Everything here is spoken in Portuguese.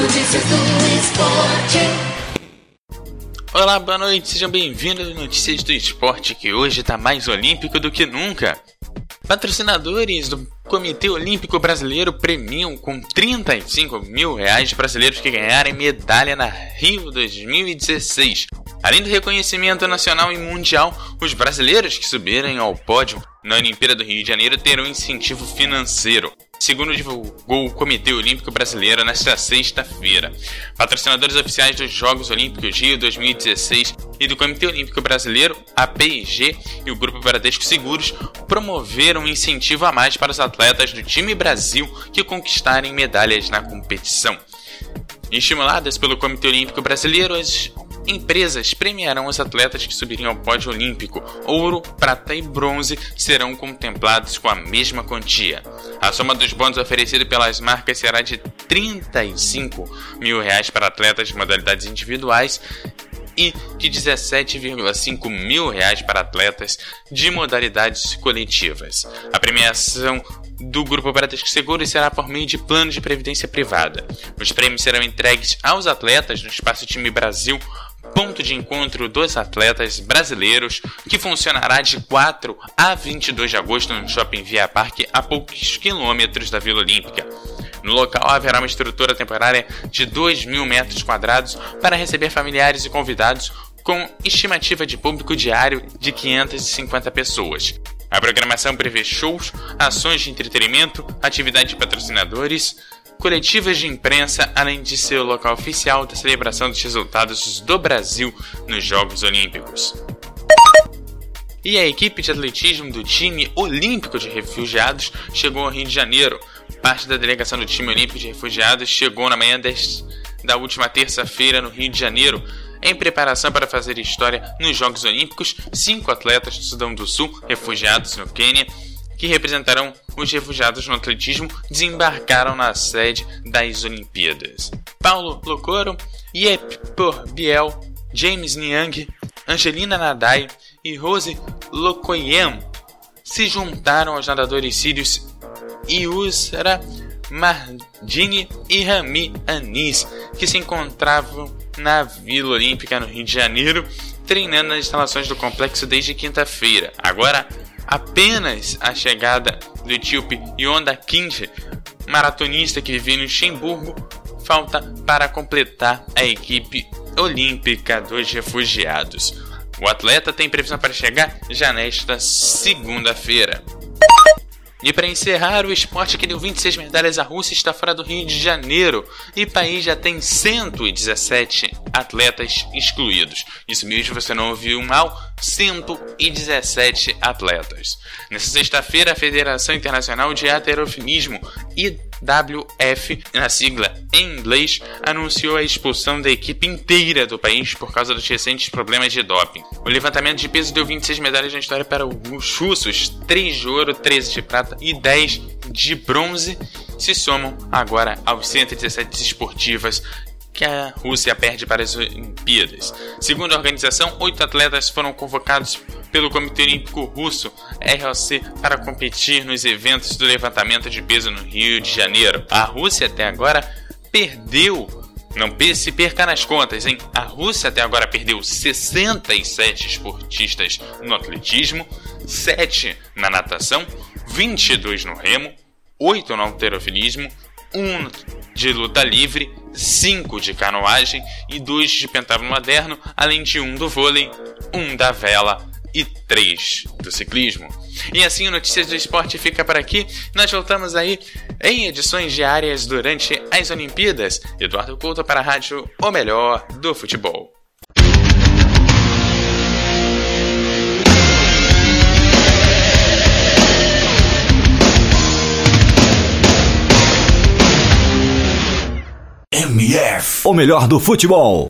Notícias do esporte. Olá, boa noite, sejam bem-vindos às Notícias do Esporte, que hoje está mais olímpico do que nunca. Patrocinadores do Comitê Olímpico Brasileiro premiam com 35 mil reais brasileiros que ganharem medalha na Rio 2016. Além do reconhecimento nacional e mundial, os brasileiros que subirem ao pódio na Olimpíada do Rio de Janeiro terão incentivo financeiro segundo divulgou o Comitê Olímpico Brasileiro nesta sexta-feira. Patrocinadores oficiais dos Jogos Olímpicos Rio 2016 e do Comitê Olímpico Brasileiro, a PIG e o Grupo Bradesco Seguros promoveram um incentivo a mais para os atletas do time Brasil que conquistarem medalhas na competição. Estimuladas pelo Comitê Olímpico Brasileiro, as empresas premiarão os atletas que subirem ao pódio olímpico. Ouro, prata e bronze serão contemplados com a mesma quantia. A soma dos bônus oferecida pelas marcas será de 35 mil reais para atletas de modalidades individuais e de 17,5 mil reais para atletas de modalidades coletivas. A premiação do Grupo Bradesco Seguros será por meio de plano de previdência privada. Os prêmios serão entregues aos atletas no Espaço Time Brasil ponto de encontro dos atletas brasileiros, que funcionará de 4 a 22 de agosto no Shopping Via Parque, a poucos quilômetros da Vila Olímpica. No local haverá uma estrutura temporária de 2 mil metros quadrados para receber familiares e convidados, com estimativa de público diário de 550 pessoas. A programação prevê shows, ações de entretenimento, atividade de patrocinadores, coletivas de imprensa, além de ser o local oficial da celebração dos resultados do Brasil nos Jogos Olímpicos. E a equipe de atletismo do time olímpico de refugiados chegou ao Rio de Janeiro. Parte da delegação do time olímpico de refugiados chegou na manhã da última terça-feira no Rio de Janeiro. Em preparação para fazer história nos Jogos Olímpicos, cinco atletas do Sudão do Sul, refugiados no Quênia, que representarão os refugiados no atletismo, desembarcaram na sede das Olimpíadas. Paulo Locoro, Yep Por Biel, James Niang, Angelina Nadai e Rose Lokoyem se juntaram aos nadadores sírios Yusra Mardini e Rami Anis, que se encontravam na Vila Olímpica no Rio de Janeiro, treinando nas instalações do complexo desde quinta-feira. Agora, apenas a chegada do etíope Yonda Kinche, maratonista que vive no Luxemburgo, falta para completar a equipe olímpica dos refugiados. O atleta tem previsão para chegar já nesta segunda-feira. E para encerrar, o esporte que deu 26 medalhas à Rússia está fora do Rio de Janeiro e o país já tem 117 atletas excluídos. Isso mesmo, você não ouviu mal, 117 atletas. Nessa sexta-feira, a Federação Internacional de Aterofinismo IWF, na sigla em inglês, anunciou a expulsão da equipe inteira do país por causa dos recentes problemas de doping. O levantamento de peso deu 26 medalhas na história para os russos, 3 de ouro, 13 de prata e 10 de bronze, se somam agora aos 117 esportivas que a Rússia perde para as Olimpíadas. Segundo a organização, oito atletas foram convocados pelo Comitê Olímpico Russo, ROC, para competir nos eventos do levantamento de peso no Rio de Janeiro. A Rússia até agora perdeu não se perca nas contas, hein? A Rússia até agora perdeu 67 esportistas no atletismo, 7 na natação, 22 no remo, 8 no alterofilismo, 1 de luta livre, 5 de canoagem e 2 de pentágono moderno, além de um do vôlei, um da vela e 3 do ciclismo. E assim o Notícias do Esporte fica por aqui. Nós voltamos aí em edições diárias durante as Olimpíadas. Eduardo Couto para a rádio O Melhor do Futebol. MF, o melhor do futebol.